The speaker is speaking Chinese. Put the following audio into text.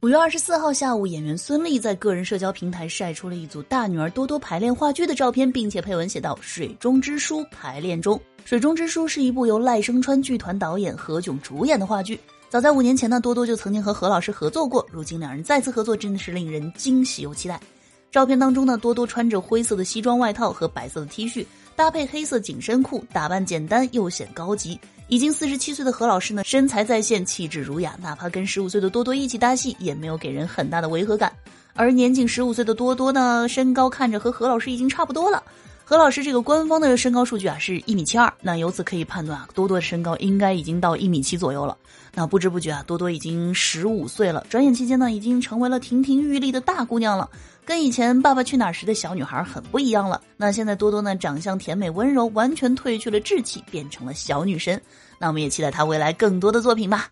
五月二十四号下午，演员孙俪在个人社交平台晒出了一组大女儿多多排练话剧的照片，并且配文写道：“水中之书排练中。”《水中之书》是一部由赖声川剧团导演何炅主演的话剧。早在五年前呢，多多就曾经和何老师合作过，如今两人再次合作，真的是令人惊喜又期待。照片当中呢，多多穿着灰色的西装外套和白色的 T 恤，搭配黑色紧身裤，打扮简单又显高级。已经四十七岁的何老师呢，身材在线，气质儒雅，哪怕跟十五岁的多多一起搭戏，也没有给人很大的违和感。而年仅十五岁的多多呢，身高看着和何老师已经差不多了。何老师这个官方的身高数据啊，是一米七二，那由此可以判断啊，多多的身高应该已经到一米七左右了。那不知不觉啊，多多已经十五岁了，转眼期间呢，已经成为了亭亭玉立的大姑娘了。跟以前《爸爸去哪儿》时的小女孩很不一样了。那现在多多呢，长相甜美温柔，完全褪去了稚气，变成了小女神。那我们也期待她未来更多的作品吧。